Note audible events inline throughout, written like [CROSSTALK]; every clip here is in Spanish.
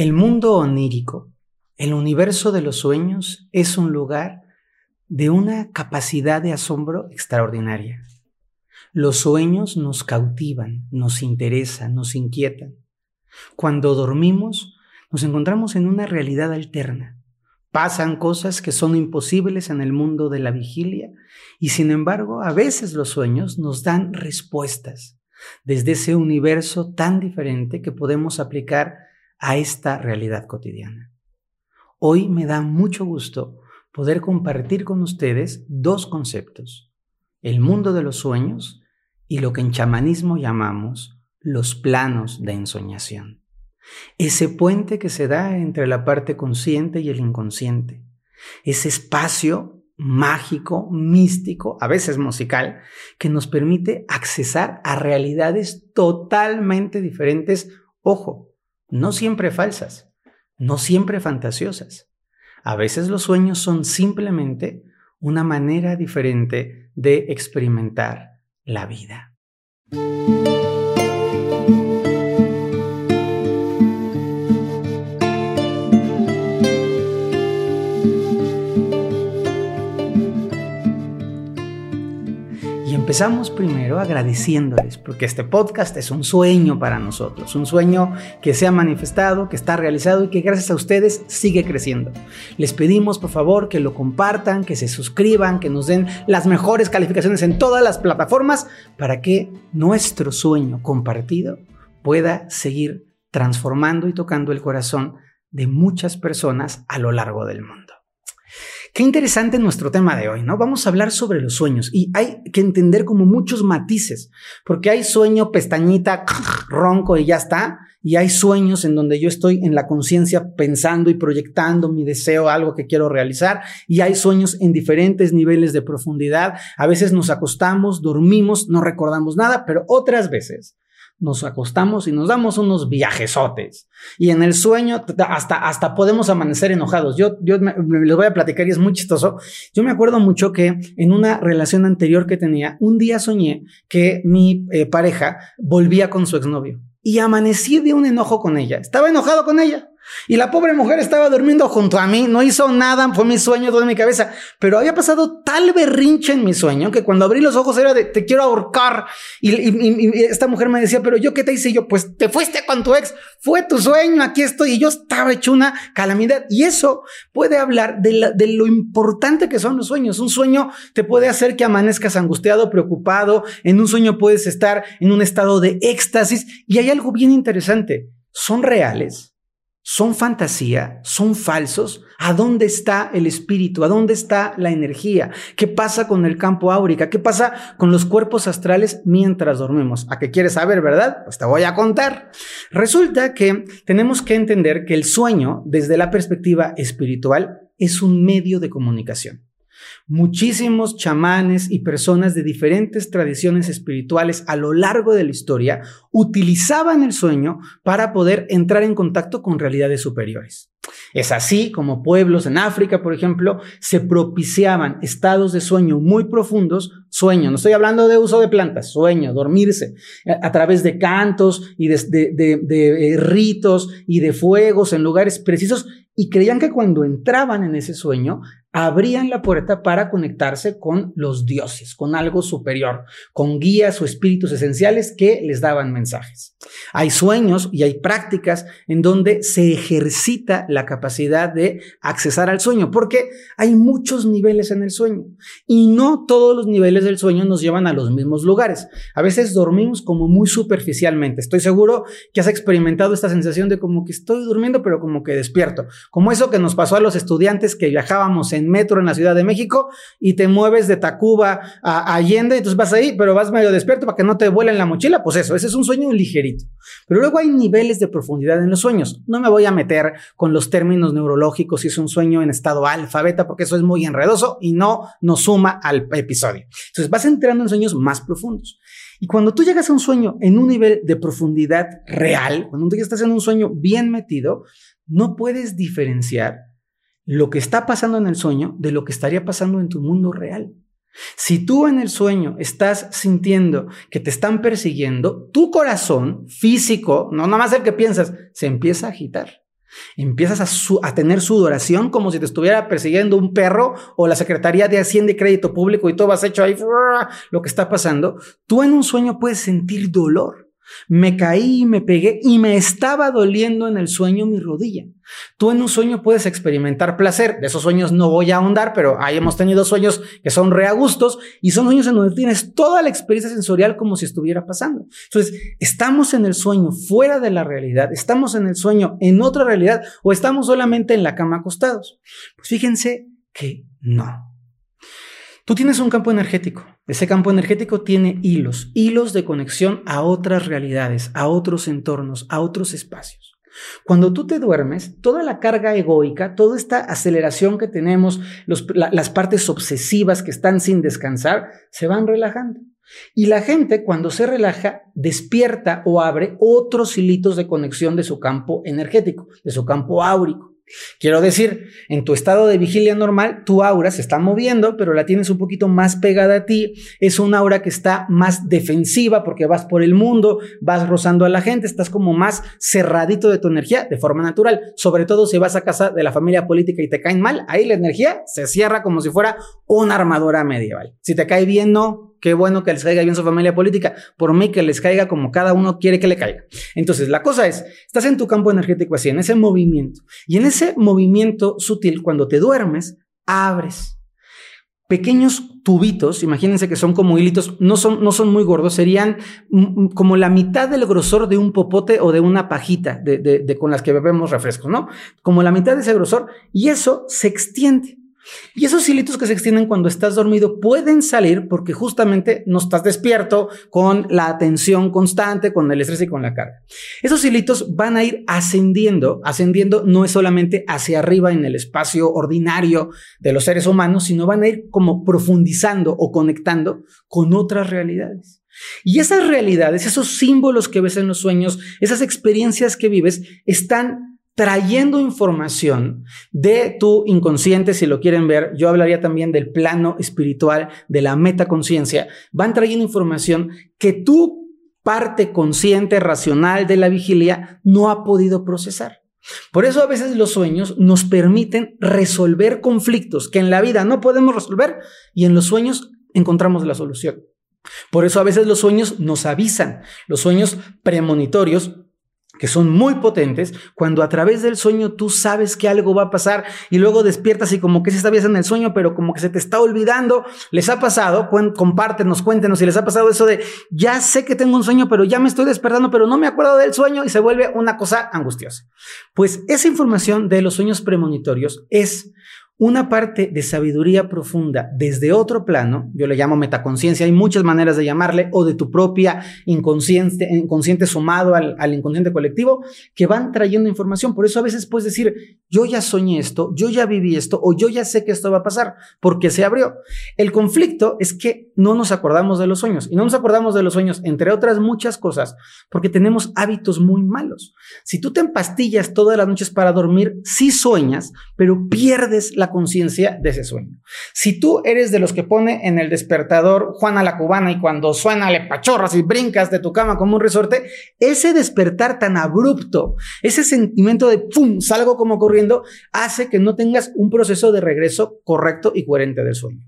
El mundo onírico, el universo de los sueños, es un lugar de una capacidad de asombro extraordinaria. Los sueños nos cautivan, nos interesan, nos inquietan. Cuando dormimos, nos encontramos en una realidad alterna. Pasan cosas que son imposibles en el mundo de la vigilia y sin embargo a veces los sueños nos dan respuestas desde ese universo tan diferente que podemos aplicar a esta realidad cotidiana. Hoy me da mucho gusto poder compartir con ustedes dos conceptos, el mundo de los sueños y lo que en chamanismo llamamos los planos de ensoñación. Ese puente que se da entre la parte consciente y el inconsciente. Ese espacio mágico, místico, a veces musical, que nos permite accesar a realidades totalmente diferentes, ojo, no siempre falsas, no siempre fantasiosas. A veces los sueños son simplemente una manera diferente de experimentar la vida. Empezamos primero agradeciéndoles, porque este podcast es un sueño para nosotros, un sueño que se ha manifestado, que está realizado y que gracias a ustedes sigue creciendo. Les pedimos por favor que lo compartan, que se suscriban, que nos den las mejores calificaciones en todas las plataformas para que nuestro sueño compartido pueda seguir transformando y tocando el corazón de muchas personas a lo largo del mundo. Qué interesante nuestro tema de hoy, ¿no? Vamos a hablar sobre los sueños y hay que entender como muchos matices, porque hay sueño, pestañita, [LAUGHS] ronco y ya está, y hay sueños en donde yo estoy en la conciencia pensando y proyectando mi deseo, algo que quiero realizar, y hay sueños en diferentes niveles de profundidad. A veces nos acostamos, dormimos, no recordamos nada, pero otras veces nos acostamos y nos damos unos viajesotes. Y en el sueño hasta, hasta podemos amanecer enojados. Yo, yo les voy a platicar y es muy chistoso. Yo me acuerdo mucho que en una relación anterior que tenía, un día soñé que mi eh, pareja volvía con su exnovio. Y amanecí de un enojo con ella. Estaba enojado con ella. Y la pobre mujer estaba durmiendo junto a mí, no hizo nada, fue mi sueño, todo en mi cabeza. Pero había pasado tal berrinche en mi sueño que cuando abrí los ojos era de te quiero ahorcar. Y, esta mujer me decía, pero yo qué te hice? Y yo, pues te fuiste con tu ex, fue tu sueño, aquí estoy. Y yo estaba hecho una calamidad. Y eso puede hablar de, de lo importante que son los sueños. Un sueño te puede hacer que amanezcas angustiado, preocupado. En un sueño puedes estar en un estado de éxtasis. Y hay algo bien interesante. Son reales son fantasía, son falsos. ¿A dónde está el espíritu? ¿A dónde está la energía? ¿Qué pasa con el campo áurica? ¿Qué pasa con los cuerpos astrales mientras dormimos? ¿A qué quieres saber, verdad? Pues te voy a contar. Resulta que tenemos que entender que el sueño, desde la perspectiva espiritual, es un medio de comunicación. Muchísimos chamanes y personas de diferentes tradiciones espirituales a lo largo de la historia utilizaban el sueño para poder entrar en contacto con realidades superiores. Es así como pueblos en África, por ejemplo, se propiciaban estados de sueño muy profundos, sueño, no estoy hablando de uso de plantas, sueño, dormirse, a, través de cantos y de, eh, ritos y de fuegos en lugares precisos, y creían que cuando entraban en ese sueño abrían la puerta para conectarse con los dioses, con algo superior, con guías o espíritus esenciales que les daban mensajes. Hay sueños y hay prácticas en donde se ejercita la capacidad de accesar al sueño, porque hay muchos niveles en el sueño y no todos los niveles del sueño nos llevan a los mismos lugares. A veces dormimos como muy superficialmente. Estoy seguro que has experimentado esta sensación de como que estoy durmiendo, pero como que despierto, como eso que nos pasó a los estudiantes que viajábamos en en metro en la Ciudad de México y te mueves de Tacuba a Allende, entonces vas ahí, pero vas medio despierto para que no te vuelen la mochila, pues eso, ese es un sueño ligerito. Pero luego hay niveles de profundidad en los sueños. No me voy a meter con los términos neurológicos si es un sueño en estado alfa, beta, porque eso es muy enredoso y no nos suma al episodio. Entonces vas entrando en sueños más profundos. Y cuando tú llegas a un sueño en un nivel de profundidad real, cuando tú ya estás en un sueño bien metido, no puedes diferenciar lo que está pasando en el sueño de lo que estaría pasando en tu mundo real. Si tú en el sueño estás sintiendo que te están persiguiendo, tu corazón físico, no nada más el que piensas, se empieza a agitar. Empiezas a, tener sudoración como si te estuviera persiguiendo un perro o la Secretaría de Hacienda y Crédito Público y todo vas hecho ahí lo que está pasando. Tú en un sueño puedes sentir dolor. Me caí, me pegué y me estaba doliendo en el sueño mi rodilla. Tú en un sueño puedes experimentar placer. De esos sueños no voy a ahondar, pero ahí hemos tenido sueños que son reagustos y son sueños en donde tienes toda la experiencia sensorial como si estuviera pasando. Entonces, ¿estamos en el sueño fuera de la realidad? ¿Estamos en el sueño en otra realidad o estamos solamente en la cama acostados? Pues fíjense que no. Tú tienes un campo energético. Ese campo energético tiene hilos, hilos de conexión a otras realidades, a otros entornos, a otros espacios. Cuando tú te duermes, toda la carga egoica, toda esta aceleración que tenemos, las partes obsesivas que están sin descansar, se van relajando. Y la gente cuando se relaja despierta o abre otros hilitos de conexión de su campo energético, de su campo áurico. Quiero decir, en tu estado de vigilia normal, tu aura se está moviendo, pero la tienes un poquito más pegada a ti. Es una aura que está más defensiva porque vas por el mundo, vas rozando a la gente, estás como más cerradito de tu energía de forma natural. Sobre todo si vas a casa de la familia política y te caen mal, ahí la energía se cierra como si fuera una armadura medieval. Si te cae bien, no, Qué bueno que les caiga bien su familia política. Por mí que les caiga como cada uno quiere que le caiga. Entonces, la cosa es, estás en tu campo energético así, en ese movimiento. Y en ese movimiento sutil, cuando te duermes, abres pequeños tubitos, imagínense que son como hilitos, no son, no son muy gordos, serían como la mitad del grosor de un popote o de una pajita de, de, con las que bebemos refrescos, ¿no? Como la mitad de ese grosor, y eso se extiende. Y esos hilitos que se extienden cuando estás dormido pueden salir porque justamente no estás despierto con la atención constante, con el estrés y con la carga. Esos hilitos van a ir ascendiendo. Ascendiendo no es solamente hacia arriba en el espacio ordinario de los seres humanos, sino van a ir como profundizando o conectando con otras realidades. Y esas realidades, esos símbolos que ves en los sueños, esas experiencias que vives, están trayendo información de tu inconsciente, si lo quieren ver, yo hablaría también del plano espiritual, de la metaconciencia, van trayendo información que tu parte consciente, racional de la vigilia no ha podido procesar. Por eso a veces los sueños nos permiten resolver conflictos que en la vida no podemos resolver y en los sueños encontramos la solución. Por eso a veces los sueños nos avisan, los sueños premonitorios que son muy potentes, cuando a través del sueño tú sabes que algo va a pasar y luego despiertas y como que si estabas en el sueño, pero como que se te está olvidando, les ha pasado, compártenos, cuéntenos si les ha pasado eso de, ya sé que tengo un sueño, pero ya me estoy despertando, pero no me acuerdo del sueño y se vuelve una cosa angustiosa. Pues esa información de los sueños premonitorios es una parte de sabiduría profunda desde otro plano, yo le llamo metaconciencia, hay muchas maneras de llamarle, o de tu propia inconsciente, inconsciente sumado al, al, inconsciente colectivo, que van trayendo información. Por eso a veces puedes decir, yo ya soñé esto, yo ya viví esto, o yo ya sé que esto va a pasar, porque se abrió. El conflicto es que no nos acordamos de los sueños, y no nos acordamos de los sueños, entre otras muchas cosas, porque tenemos hábitos muy malos. Si tú te empastillas todas las noches para dormir, sí sueñas, pero pierdes la conciencia de ese sueño. Si tú eres de los que pone en el despertador Juana la cubana y cuando suena le pachorras y brincas de tu cama como un resorte, ese despertar tan abrupto, ese sentimiento de pum, salgo como corriendo, hace que no tengas un proceso de regreso correcto y coherente del sueño.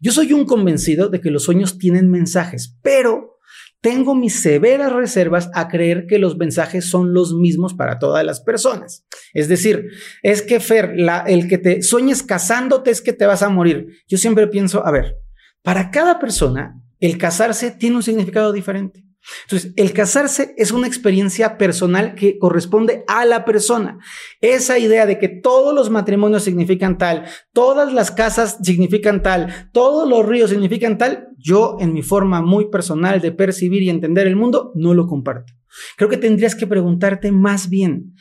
Yo soy un convencido de que los sueños tienen mensajes, pero tengo mis severas reservas a creer que los mensajes son los mismos para todas las personas. Es decir, es que Fer, el que te sueñes casándote es que te vas a morir. Yo siempre pienso, a ver, para cada persona, el casarse tiene un significado diferente. Entonces, el casarse es una experiencia personal que corresponde a la persona. Esa idea de que todos los matrimonios significan tal, todas las casas significan tal, todos los ríos significan tal, yo en mi forma muy personal de percibir y entender el mundo no lo comparto. Creo que tendrías que preguntarte más bien,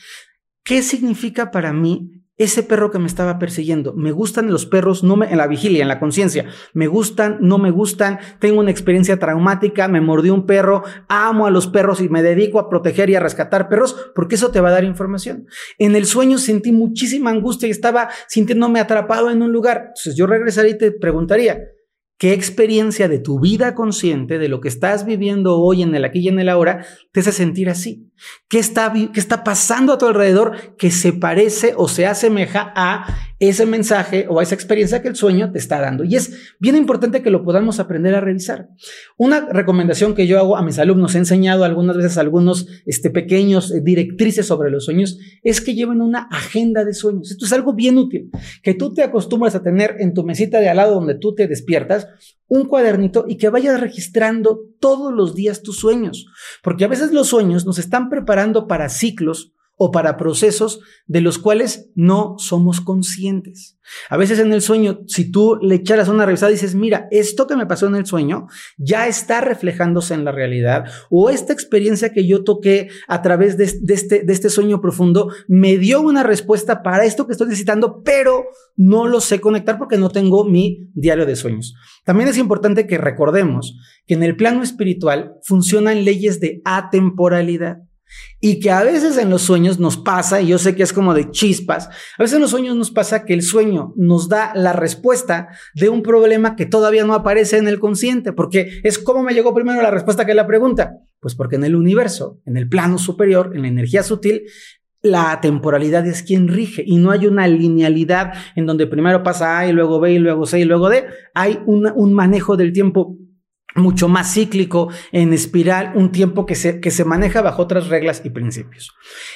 ¿qué significa para mí ese perro que me estaba persiguiendo, me gustan los perros, no me, en la vigilia, en la conciencia, me gustan, no me gustan, tengo una experiencia traumática, me mordió un perro, amo a los perros y me dedico a proteger y a rescatar perros, porque eso te va a dar información. En el sueño sentí muchísima angustia y estaba sintiéndome atrapado en un lugar. Entonces yo regresaría y te preguntaría, ¿Qué experiencia de tu vida consciente, de lo que estás viviendo hoy en el aquí y en el ahora, te hace sentir así? ¿Qué está, qué está pasando a tu alrededor que se parece o se asemeja a ese mensaje o esa experiencia que el sueño te está dando? Y es bien importante que lo podamos aprender a revisar. Una recomendación que yo hago a mis alumnos, he enseñado algunas veces algunos este, pequeños eh, directrices sobre los sueños, es que lleven una agenda de sueños. Esto es algo bien útil, que tú te acostumbras a tener en tu mesita de al lado donde tú te despiertas un cuadernito y que vayas registrando todos los días tus sueños, porque a veces los sueños nos están preparando para ciclos o para procesos de los cuales no somos conscientes. A veces en el sueño, si tú le echaras una revisada dices, mira, esto que me pasó en el sueño ya está reflejándose en la realidad, o esta experiencia que yo toqué a través de, este, de este sueño profundo me dio una respuesta para esto que estoy necesitando, pero no lo sé conectar porque no tengo mi diario de sueños. También es importante que recordemos que en el plano espiritual funcionan leyes de atemporalidad. Y que a veces en los sueños nos pasa, y yo sé que es como de chispas, a veces en los sueños nos pasa que el sueño nos da la respuesta de un problema que todavía no aparece en el consciente, porque es cómo me llegó primero la respuesta que la pregunta. Pues porque en el universo, en el plano superior, en la energía sutil, la temporalidad es quien rige y no hay una linealidad en donde primero pasa A y luego B y luego C y luego D. Hay un manejo del tiempo mucho más cíclico, en espiral, un tiempo que se, que se maneja bajo otras reglas y principios.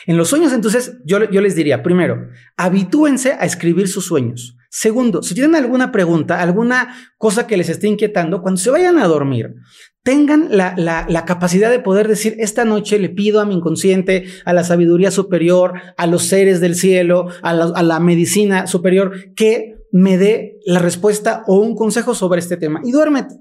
En los sueños, entonces, yo, yo les diría, primero, habitúense a escribir sus sueños. Segundo, si tienen alguna pregunta, alguna cosa que les esté inquietando, cuando se vayan a dormir, tengan la, la, capacidad de poder decir, esta noche le pido a mi inconsciente, a la sabiduría superior, a los seres del cielo, a la, a la medicina superior, que me dé la respuesta o un consejo sobre este tema. Y duérmete.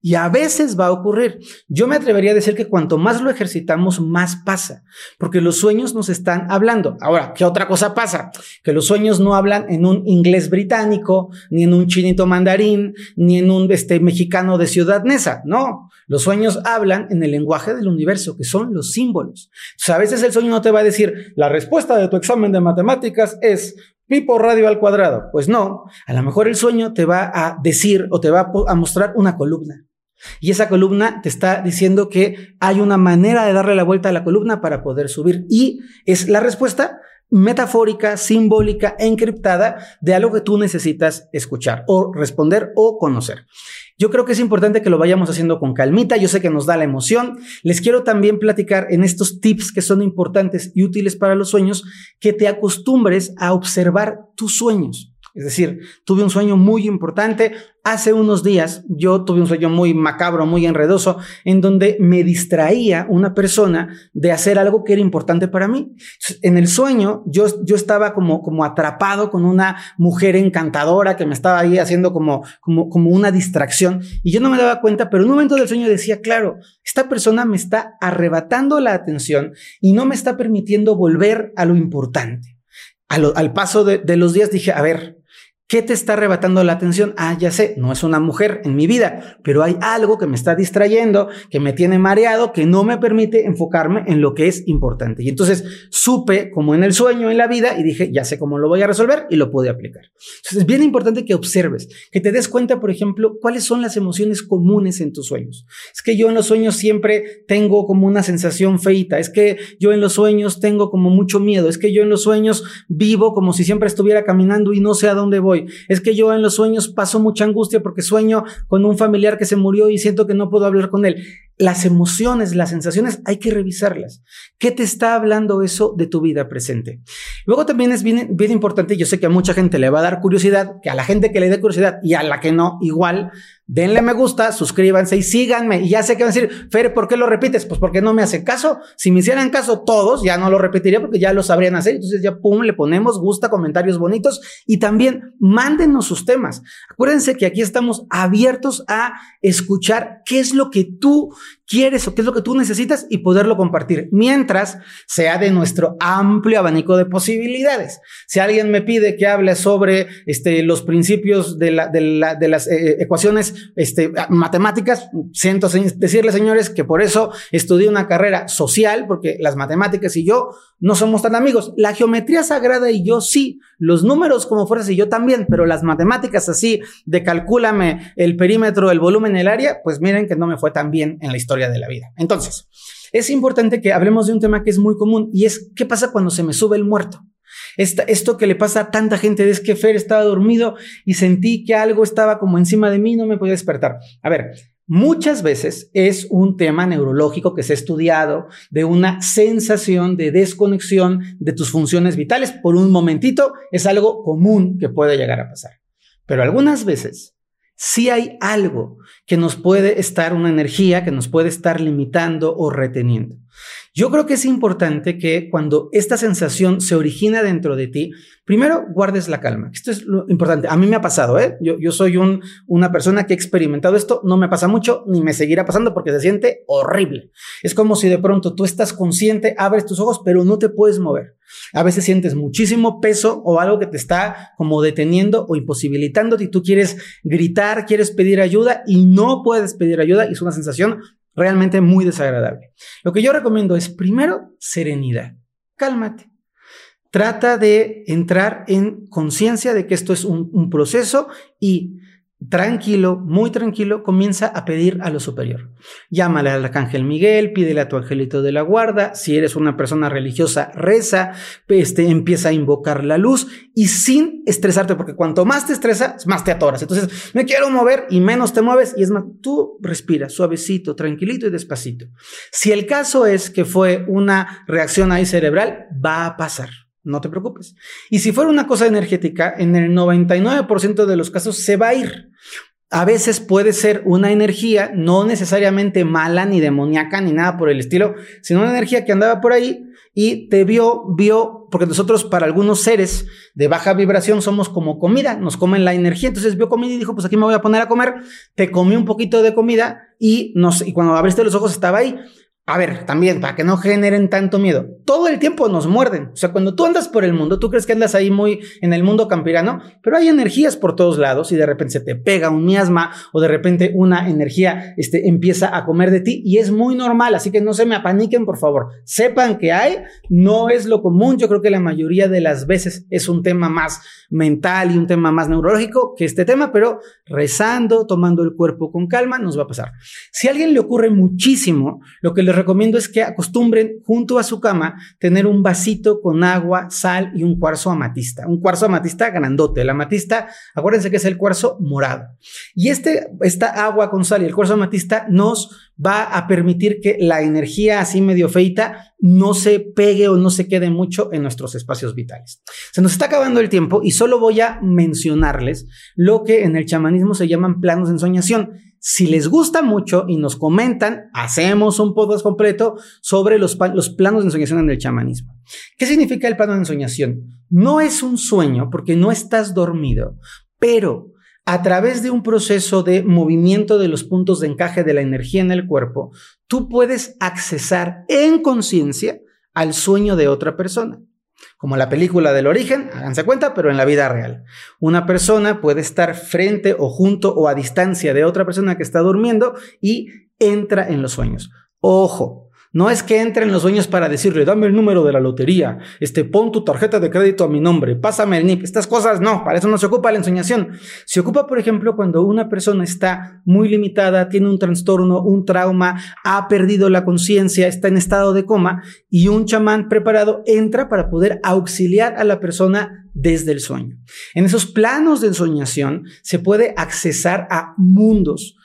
Y a veces va a ocurrir. Yo me atrevería a decir que cuanto más lo ejercitamos, más pasa, porque los sueños nos están hablando. Ahora, ¿qué otra cosa pasa? Que los sueños no hablan en un inglés británico, ni en un chinito mandarín, ni en un este, mexicano de Ciudad Neza. No, los sueños hablan en el lenguaje del universo, que son los símbolos. a veces el sueño no te va a decir, la respuesta de tu examen de matemáticas es Pipo radio al cuadrado. Pues no, a lo mejor el sueño te va a decir o te va a mostrar una columna. Y esa columna te está diciendo que hay una manera de darle la vuelta a la columna para poder subir. Y es la respuesta metafórica, simbólica, encriptada de algo que tú necesitas escuchar o responder o conocer. Yo creo que es importante que lo vayamos haciendo con calmita. Yo sé que nos da la emoción. Les quiero también platicar en estos tips que son importantes y útiles para los sueños, que te acostumbres a observar tus sueños. Es decir, tuve un sueño muy importante. Hace unos días yo tuve un sueño muy macabro, muy enredoso, en donde me distraía una persona de hacer algo que era importante para mí. En el sueño yo, yo estaba como, como atrapado con una mujer encantadora que me estaba ahí haciendo como, como, como una distracción y yo no me daba cuenta, pero en un momento del sueño decía, claro, esta persona me está arrebatando la atención y no me está permitiendo volver a lo importante. al paso de los días dije, a ver, ¿Qué te está arrebatando la atención? Ah, ya sé, no es una mujer en mi vida, pero hay algo que me está distrayendo, que me tiene mareado, que no me permite enfocarme en lo que es importante. Y entonces supe como en el sueño, en la vida, y dije, ya sé cómo lo voy a resolver y lo pude aplicar. Entonces es bien importante que observes, que te des cuenta, por ejemplo, cuáles son las emociones comunes en tus sueños. Es que yo en los sueños siempre tengo como una sensación feita, es que yo en los sueños tengo como mucho miedo, es que yo en los sueños vivo como si siempre estuviera caminando y no sé a dónde voy es que yo en los sueños paso mucha angustia porque sueño con un familiar que se murió y siento que no puedo hablar con él. Las emociones, las sensaciones, hay que revisarlas. ¿Qué te está hablando eso de tu vida presente? Luego también es bien, bien importante, yo sé que a mucha gente le va a dar curiosidad, que a la gente que le dé curiosidad y a la que no, igual, denle me gusta, suscríbanse y síganme. Y ya sé que van a decir, Fer, ¿por qué lo repites? Pues porque no me hace caso. Si me hicieran caso todos, ya no lo repetiría porque ya lo sabrían hacer. Entonces ya, pum, le ponemos gusta, comentarios bonitos y también mándenos sus temas. Acuérdense que aquí estamos abiertos a escuchar qué es lo que tú quieres o qué es lo que tú necesitas y poderlo compartir, mientras sea de nuestro amplio abanico de posibilidades. Si alguien me pide que hable sobre este, los principios de, la, de, la, de las eh, ecuaciones este, matemáticas. Siento decirles, señores, que por eso estudié una carrera social, porque las matemáticas y yo no somos tan amigos. La geometría sagrada y yo sí, los números como fuerzas y yo también, pero las matemáticas así de calcúlame el perímetro, el volumen, el área, pues miren que no me fue tan bien en la historia de la vida. Entonces, es importante que hablemos de un tema que es muy común y es qué pasa cuando se me sube el muerto. Esto que le pasa a tanta gente es que Fer estaba dormido y sentí que algo estaba como encima de mí, no me podía despertar. A ver, muchas veces es un tema neurológico que se ha estudiado de una sensación de desconexión de tus funciones vitales. Por un momentito es algo común que puede llegar a pasar. Pero algunas veces si hay algo que nos puede estar, una energía que nos puede estar limitando o reteniendo. Yo creo que es importante que cuando esta sensación se origina dentro de ti, primero guardes la calma. Esto es lo importante. A mí me ha pasado, ¿eh? Yo, soy un, una persona que ha experimentado esto, no me pasa mucho, ni me seguirá pasando porque se siente horrible. Es como si de pronto tú estás consciente, abres tus ojos, pero no te puedes mover. A veces sientes muchísimo peso o algo que te está como deteniendo o imposibilitando y tú quieres gritar, quieres pedir ayuda y no puedes pedir ayuda y es una sensación realmente muy desagradable. Lo que yo recomiendo es primero serenidad, cálmate. Trata de entrar en conciencia de que esto es un, proceso y tranquilo, muy tranquilo, comienza a pedir a lo superior. Llámale al arcángel Miguel, pídele a tu angelito de la guarda, si eres una persona religiosa, reza, este, empieza a invocar la luz y sin estresarte, porque cuanto más te estresas, más te atoras. Entonces, me quiero mover y menos te mueves y es más, tú respira suavecito, tranquilito y despacito. Si el caso es que fue una reacción ahí cerebral, va a pasar. No te preocupes. Y si fuera una cosa energética, en el 99% de los casos se va a ir. A veces puede ser una energía no necesariamente mala ni demoníaca ni nada por el estilo, sino una energía que andaba por ahí y te vio, vio, porque nosotros para algunos seres de baja vibración somos como comida, nos comen la energía, entonces vio comida y dijo, pues aquí me voy a poner a comer, te comí un poquito de comida y, nos, y cuando abriste los ojos estaba ahí. A ver, también, para que no generen tanto miedo. Todo el tiempo nos muerden. O sea, cuando tú andas por el mundo, tú crees que andas ahí muy en el mundo campirano, pero hay energías por todos lados y de repente se te pega un miasma o de repente una energía este, empieza a comer de ti y es muy normal. Así que no se me apaniquen, por favor. Sepan que hay, no es lo común. Yo creo que la mayoría de las veces es un tema más mental y un tema más neurológico que este tema, pero rezando, tomando el cuerpo con calma, nos va a pasar. Si a alguien le ocurre muchísimo, lo que le recomiendo es que acostumbren junto a su cama tener un vasito con agua, sal y un cuarzo amatista. Un cuarzo amatista grandote. El amatista, acuérdense que es el cuarzo morado. Y este, esta agua con sal y el cuarzo amatista nos va a permitir que la energía así medio feita no se pegue o no se quede mucho en nuestros espacios vitales. Se nos está acabando el tiempo y solo voy a mencionarles lo que en el chamanismo se llaman planos de ensoñación. Si les gusta mucho y nos comentan, hacemos un podcast completo sobre los, planos de ensoñación en el chamanismo. ¿Qué significa el plano de ensoñación? No es un sueño porque no estás dormido, pero a través de un proceso de movimiento de los puntos de encaje de la energía en el cuerpo, tú puedes accesar en conciencia al sueño de otra persona. Como la película del origen, háganse cuenta, pero en la vida real. Una persona puede estar frente o junto o a distancia de otra persona que está durmiendo y entra en los sueños. Ojo, no es que entre en los sueños para decirle, dame el número de la lotería, este, pon tu tarjeta de crédito a mi nombre, pásame el NIP. Estas cosas no, para eso no se ocupa la ensoñación. Se ocupa, por ejemplo, cuando una persona está muy limitada, tiene un trastorno, un trauma, ha perdido la conciencia, está en estado de coma y un chamán preparado entra para poder auxiliar a la persona desde el sueño. En esos planos de ensoñación se puede accesar a mundos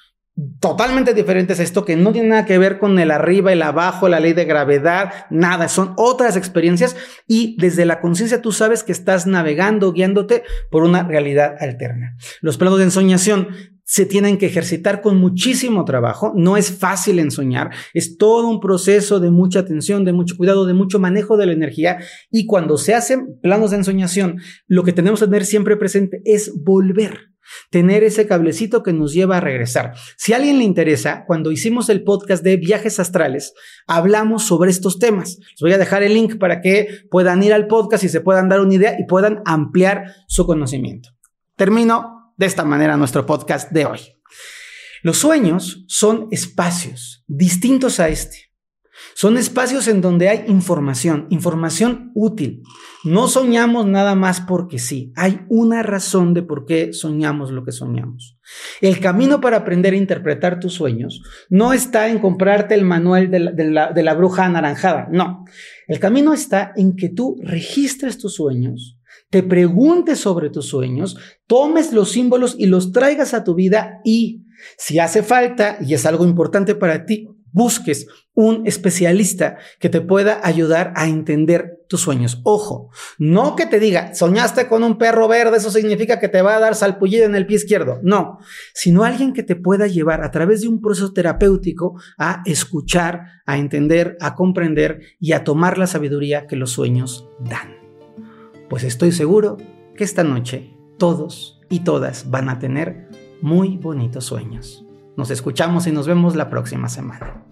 totalmente diferentes a esto que no tiene nada que ver con el arriba, el abajo, la ley de gravedad, nada, son otras experiencias. Y desde la conciencia tú sabes que estás navegando, guiándote por una realidad alterna. Los planos de ensoñación se tienen que ejercitar con muchísimo trabajo, no es fácil ensoñar, es todo un proceso de mucha atención, de mucho cuidado, de mucho manejo de la energía. Y cuando se hacen planos de ensoñación, lo que tenemos que tener siempre presente es volver tener ese cablecito que nos lleva a regresar. Si a alguien le interesa, cuando hicimos el podcast de viajes astrales, hablamos sobre estos temas. Les voy a dejar el link para que puedan ir al podcast y se puedan dar una idea y puedan ampliar su conocimiento. Termino de esta manera nuestro podcast de hoy. Los sueños son espacios distintos a este. Son espacios en donde hay información, información útil. No soñamos nada más porque sí. Hay una razón de por qué soñamos lo que soñamos. El camino para aprender a interpretar tus sueños no está en comprarte el manual de la, de la bruja anaranjada. No. El camino está en que tú registres tus sueños, te preguntes sobre tus sueños, tomes los símbolos y los traigas a tu vida y si hace falta, y es algo importante para ti, busques un especialista que te pueda ayudar a entender tus sueños. Ojo, no que te diga, soñaste con un perro verde, eso significa que te va a dar salpullida en el pie izquierdo. No, sino alguien que te pueda llevar a través de un proceso terapéutico a escuchar, a entender, a comprender y a tomar la sabiduría que los sueños dan. Pues estoy seguro que esta noche todos y todas van a tener muy bonitos sueños. Nos escuchamos y nos vemos la próxima semana.